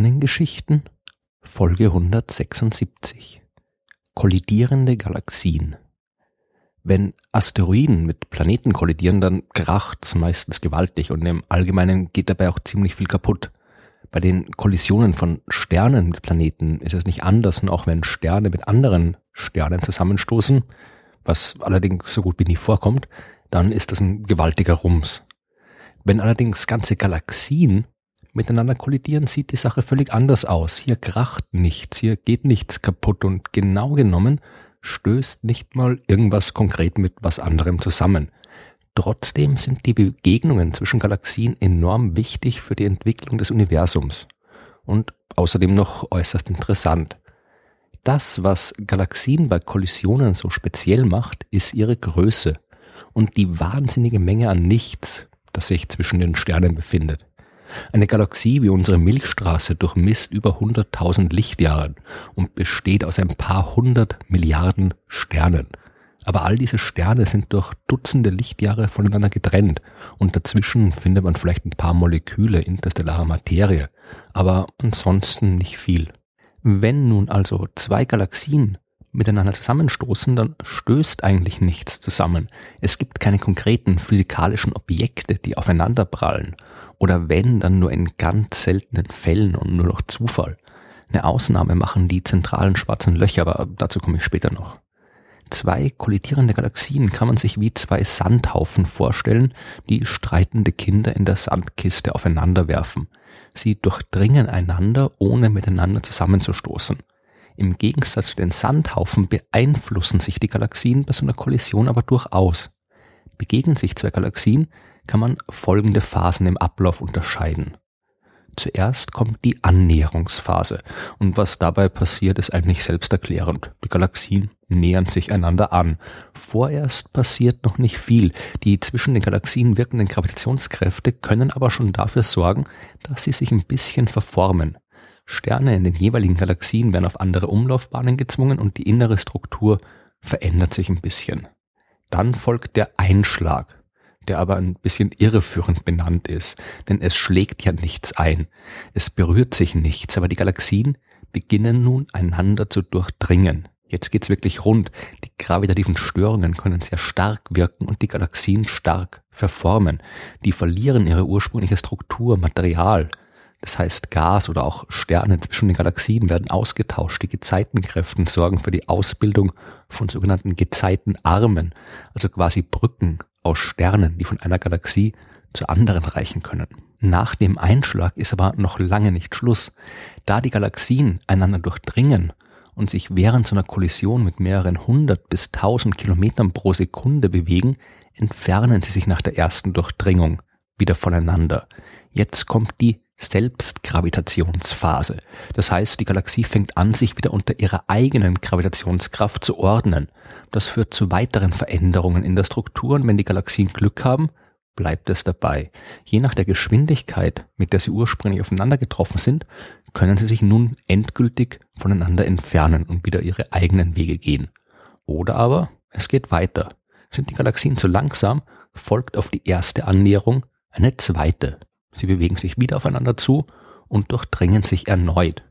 Sternengeschichten Folge 176 Kollidierende Galaxien Wenn Asteroiden mit Planeten kollidieren, dann kracht's meistens gewaltig und im Allgemeinen geht dabei auch ziemlich viel kaputt. Bei den Kollisionen von Sternen mit Planeten ist es nicht anders, und auch wenn Sterne mit anderen Sternen zusammenstoßen, was allerdings so gut wie nie vorkommt, dann ist das ein gewaltiger Rums. Wenn allerdings ganze Galaxien miteinander kollidieren, sieht die Sache völlig anders aus. Hier kracht nichts, hier geht nichts kaputt und genau genommen stößt nicht mal irgendwas konkret mit was anderem zusammen. Trotzdem sind die Begegnungen zwischen Galaxien enorm wichtig für die Entwicklung des Universums und außerdem noch äußerst interessant. Das, was Galaxien bei Kollisionen so speziell macht, ist ihre Größe und die wahnsinnige Menge an Nichts, das sich zwischen den Sternen befindet. Eine Galaxie wie unsere Milchstraße durchmisst über 100.000 Lichtjahren und besteht aus ein paar hundert Milliarden Sternen. Aber all diese Sterne sind durch Dutzende Lichtjahre voneinander getrennt und dazwischen findet man vielleicht ein paar Moleküle interstellarer Materie, aber ansonsten nicht viel. Wenn nun also zwei Galaxien miteinander zusammenstoßen, dann stößt eigentlich nichts zusammen. Es gibt keine konkreten physikalischen Objekte, die aufeinander prallen oder wenn, dann nur in ganz seltenen Fällen und nur noch Zufall. Eine Ausnahme machen die zentralen schwarzen Löcher, aber dazu komme ich später noch. Zwei kollidierende Galaxien kann man sich wie zwei Sandhaufen vorstellen, die streitende Kinder in der Sandkiste aufeinander werfen. Sie durchdringen einander, ohne miteinander zusammenzustoßen. Im Gegensatz zu den Sandhaufen beeinflussen sich die Galaxien bei so einer Kollision aber durchaus. Begegnen sich zwei Galaxien, kann man folgende Phasen im Ablauf unterscheiden. Zuerst kommt die Annäherungsphase und was dabei passiert, ist eigentlich selbsterklärend. Die Galaxien nähern sich einander an. Vorerst passiert noch nicht viel. Die zwischen den Galaxien wirkenden Gravitationskräfte können aber schon dafür sorgen, dass sie sich ein bisschen verformen. Sterne in den jeweiligen Galaxien werden auf andere Umlaufbahnen gezwungen und die innere Struktur verändert sich ein bisschen. Dann folgt der Einschlag der aber ein bisschen irreführend benannt ist, denn es schlägt ja nichts ein, es berührt sich nichts, aber die Galaxien beginnen nun einander zu durchdringen. Jetzt geht's wirklich rund. Die gravitativen Störungen können sehr stark wirken und die Galaxien stark verformen. Die verlieren ihre ursprüngliche Struktur, Material. Das heißt, Gas oder auch Sterne zwischen den Galaxien werden ausgetauscht. Die Gezeitenkräften sorgen für die Ausbildung von sogenannten Gezeitenarmen, also quasi Brücken aus Sternen, die von einer Galaxie zur anderen reichen können. Nach dem Einschlag ist aber noch lange nicht Schluss. Da die Galaxien einander durchdringen und sich während so einer Kollision mit mehreren hundert bis tausend Kilometern pro Sekunde bewegen, entfernen sie sich nach der ersten Durchdringung wieder voneinander. Jetzt kommt die Selbstgravitationsphase. Das heißt, die Galaxie fängt an, sich wieder unter ihrer eigenen Gravitationskraft zu ordnen. Das führt zu weiteren Veränderungen in der Struktur und wenn die Galaxien Glück haben, bleibt es dabei. Je nach der Geschwindigkeit, mit der sie ursprünglich aufeinander getroffen sind, können sie sich nun endgültig voneinander entfernen und wieder ihre eigenen Wege gehen. Oder aber es geht weiter. Sind die Galaxien zu langsam, folgt auf die erste Annäherung eine zweite. Sie bewegen sich wieder aufeinander zu und durchdringen sich erneut.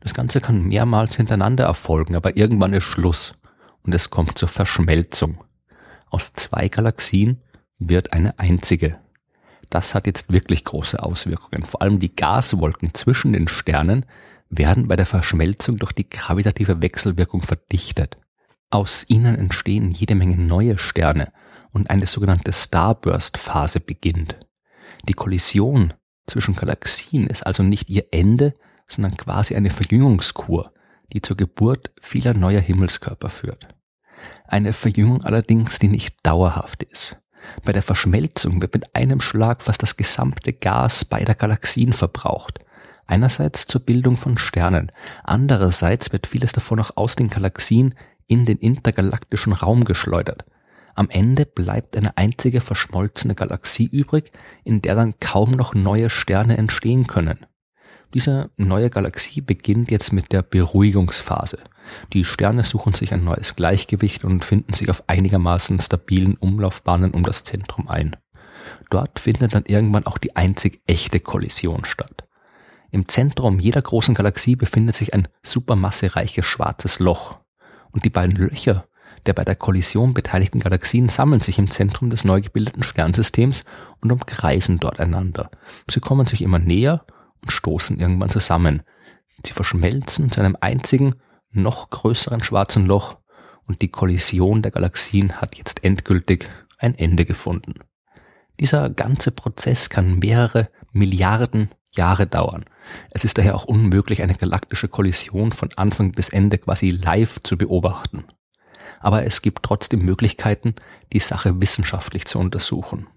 Das Ganze kann mehrmals hintereinander erfolgen, aber irgendwann ist Schluss und es kommt zur Verschmelzung. Aus zwei Galaxien wird eine einzige. Das hat jetzt wirklich große Auswirkungen. Vor allem die Gaswolken zwischen den Sternen werden bei der Verschmelzung durch die gravitative Wechselwirkung verdichtet. Aus ihnen entstehen jede Menge neue Sterne und eine sogenannte Starburst-Phase beginnt. Die Kollision zwischen Galaxien ist also nicht ihr Ende, sondern quasi eine Verjüngungskur, die zur Geburt vieler neuer Himmelskörper führt. Eine Verjüngung allerdings, die nicht dauerhaft ist. Bei der Verschmelzung wird mit einem Schlag fast das gesamte Gas beider Galaxien verbraucht. Einerseits zur Bildung von Sternen, andererseits wird vieles davon auch aus den Galaxien in den intergalaktischen Raum geschleudert, am Ende bleibt eine einzige verschmolzene Galaxie übrig, in der dann kaum noch neue Sterne entstehen können. Diese neue Galaxie beginnt jetzt mit der Beruhigungsphase. Die Sterne suchen sich ein neues Gleichgewicht und finden sich auf einigermaßen stabilen Umlaufbahnen um das Zentrum ein. Dort findet dann irgendwann auch die einzig echte Kollision statt. Im Zentrum jeder großen Galaxie befindet sich ein supermassereiches schwarzes Loch. Und die beiden Löcher der bei der Kollision beteiligten Galaxien sammeln sich im Zentrum des neu gebildeten Sternsystems und umkreisen dort einander. Sie kommen sich immer näher und stoßen irgendwann zusammen. Sie verschmelzen zu einem einzigen, noch größeren schwarzen Loch und die Kollision der Galaxien hat jetzt endgültig ein Ende gefunden. Dieser ganze Prozess kann mehrere Milliarden Jahre dauern. Es ist daher auch unmöglich, eine galaktische Kollision von Anfang bis Ende quasi live zu beobachten. Aber es gibt trotzdem Möglichkeiten, die Sache wissenschaftlich zu untersuchen.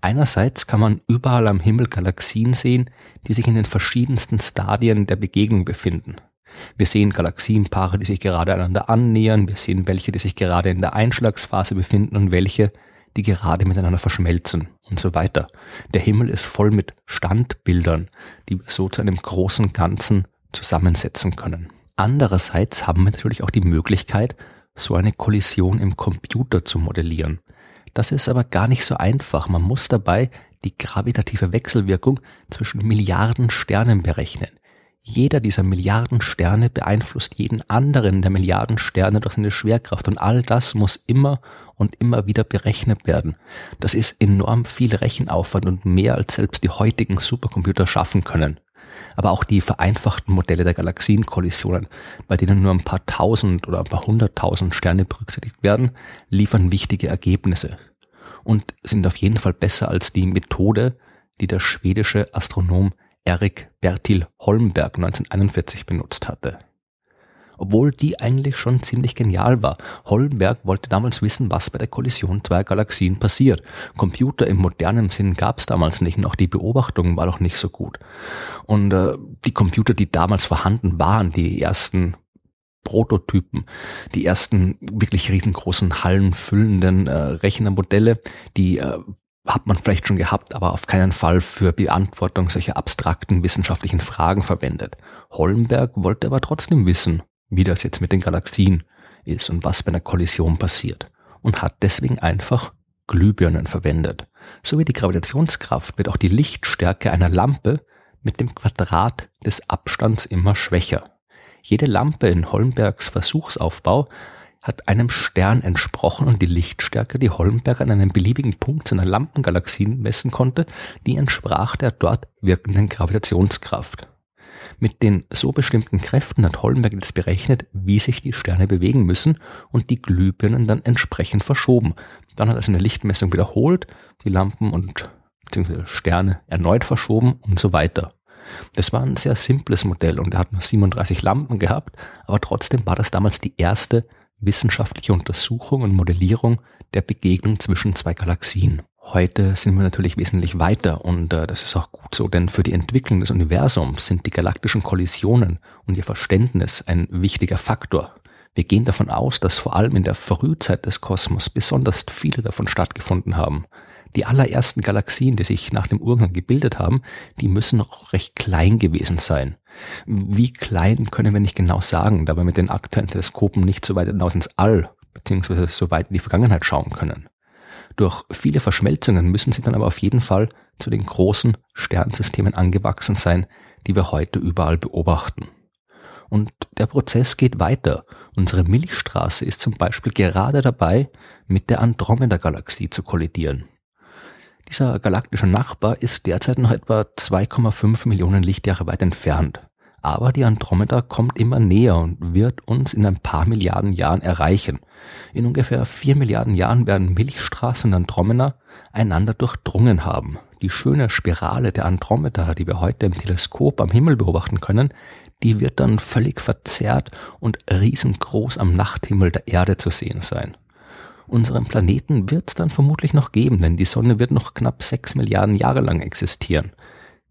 Einerseits kann man überall am Himmel Galaxien sehen, die sich in den verschiedensten Stadien der Begegnung befinden. Wir sehen Galaxienpaare, die sich gerade einander annähern, wir sehen welche, die sich gerade in der Einschlagsphase befinden und welche, die gerade miteinander verschmelzen und so weiter. Der Himmel ist voll mit Standbildern, die wir so zu einem großen Ganzen zusammensetzen können. Andererseits haben wir natürlich auch die Möglichkeit, so eine Kollision im Computer zu modellieren. Das ist aber gar nicht so einfach. Man muss dabei die gravitative Wechselwirkung zwischen Milliarden Sternen berechnen. Jeder dieser Milliarden Sterne beeinflusst jeden anderen der Milliarden Sterne durch seine Schwerkraft und all das muss immer und immer wieder berechnet werden. Das ist enorm viel Rechenaufwand und mehr als selbst die heutigen Supercomputer schaffen können. Aber auch die vereinfachten Modelle der Galaxienkollisionen, bei denen nur ein paar tausend oder ein paar hunderttausend Sterne berücksichtigt werden, liefern wichtige Ergebnisse und sind auf jeden Fall besser als die Methode, die der schwedische Astronom Erik Bertil Holmberg 1941 benutzt hatte. Obwohl die eigentlich schon ziemlich genial war. Holmberg wollte damals wissen, was bei der Kollision zweier Galaxien passiert. Computer im modernen Sinn gab es damals nicht und auch die Beobachtung war noch nicht so gut. Und äh, die Computer, die damals vorhanden waren, die ersten Prototypen, die ersten wirklich riesengroßen hallenfüllenden äh, Rechnermodelle, die äh, hat man vielleicht schon gehabt, aber auf keinen Fall für Beantwortung solcher abstrakten wissenschaftlichen Fragen verwendet. Hollenberg wollte aber trotzdem wissen, wie das jetzt mit den Galaxien ist und was bei einer Kollision passiert und hat deswegen einfach Glühbirnen verwendet. So wie die Gravitationskraft wird auch die Lichtstärke einer Lampe mit dem Quadrat des Abstands immer schwächer. Jede Lampe in Hollenbergs Versuchsaufbau hat einem Stern entsprochen und die Lichtstärke, die Hollenberg an einem beliebigen Punkt seiner Lampengalaxien messen konnte, die entsprach der dort wirkenden Gravitationskraft. Mit den so bestimmten Kräften hat Hollenberg jetzt berechnet, wie sich die Sterne bewegen müssen und die Glühbirnen dann entsprechend verschoben. Dann hat er seine Lichtmessung wiederholt, die Lampen und beziehungsweise Sterne erneut verschoben und so weiter. Das war ein sehr simples Modell und er hat nur 37 Lampen gehabt, aber trotzdem war das damals die erste wissenschaftliche Untersuchung und Modellierung der Begegnung zwischen zwei Galaxien. Heute sind wir natürlich wesentlich weiter und äh, das ist auch gut so, denn für die Entwicklung des Universums sind die galaktischen Kollisionen und ihr Verständnis ein wichtiger Faktor. Wir gehen davon aus, dass vor allem in der Frühzeit des Kosmos besonders viele davon stattgefunden haben. Die allerersten Galaxien, die sich nach dem Urknall gebildet haben, die müssen noch recht klein gewesen sein. Wie klein können wir nicht genau sagen, da wir mit den aktuellen Teleskopen nicht so weit hinaus ins All beziehungsweise so weit in die Vergangenheit schauen können. Durch viele Verschmelzungen müssen sie dann aber auf jeden Fall zu den großen Sternsystemen angewachsen sein, die wir heute überall beobachten. Und der Prozess geht weiter. Unsere Milchstraße ist zum Beispiel gerade dabei, mit der Andromeda-Galaxie zu kollidieren. Dieser galaktische Nachbar ist derzeit noch etwa 2,5 Millionen Lichtjahre weit entfernt. Aber die Andromeda kommt immer näher und wird uns in ein paar Milliarden Jahren erreichen. In ungefähr vier Milliarden Jahren werden Milchstraße und Andromeda einander durchdrungen haben. Die schöne Spirale der Andromeda, die wir heute im Teleskop am Himmel beobachten können, die wird dann völlig verzerrt und riesengroß am Nachthimmel der Erde zu sehen sein. Unseren Planeten wird es dann vermutlich noch geben, denn die Sonne wird noch knapp sechs Milliarden Jahre lang existieren.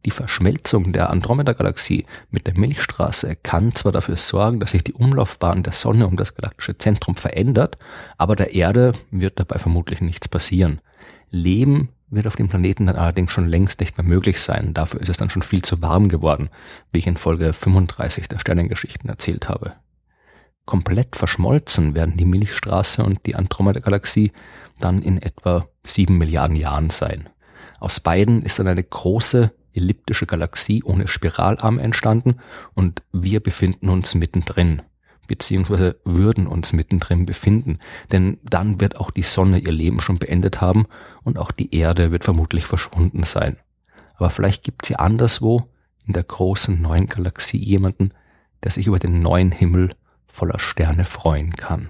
Die Verschmelzung der Andromeda-Galaxie mit der Milchstraße kann zwar dafür sorgen, dass sich die Umlaufbahn der Sonne um das galaktische Zentrum verändert, aber der Erde wird dabei vermutlich nichts passieren. Leben wird auf dem Planeten dann allerdings schon längst nicht mehr möglich sein. Dafür ist es dann schon viel zu warm geworden, wie ich in Folge 35 der Sternengeschichten erzählt habe. Komplett verschmolzen werden die Milchstraße und die Andromeda-Galaxie dann in etwa sieben Milliarden Jahren sein. Aus beiden ist dann eine große elliptische Galaxie ohne Spiralarm entstanden und wir befinden uns mittendrin, beziehungsweise würden uns mittendrin befinden, denn dann wird auch die Sonne ihr Leben schon beendet haben und auch die Erde wird vermutlich verschwunden sein. Aber vielleicht gibt es ja anderswo in der großen neuen Galaxie jemanden, der sich über den neuen Himmel voller Sterne freuen kann.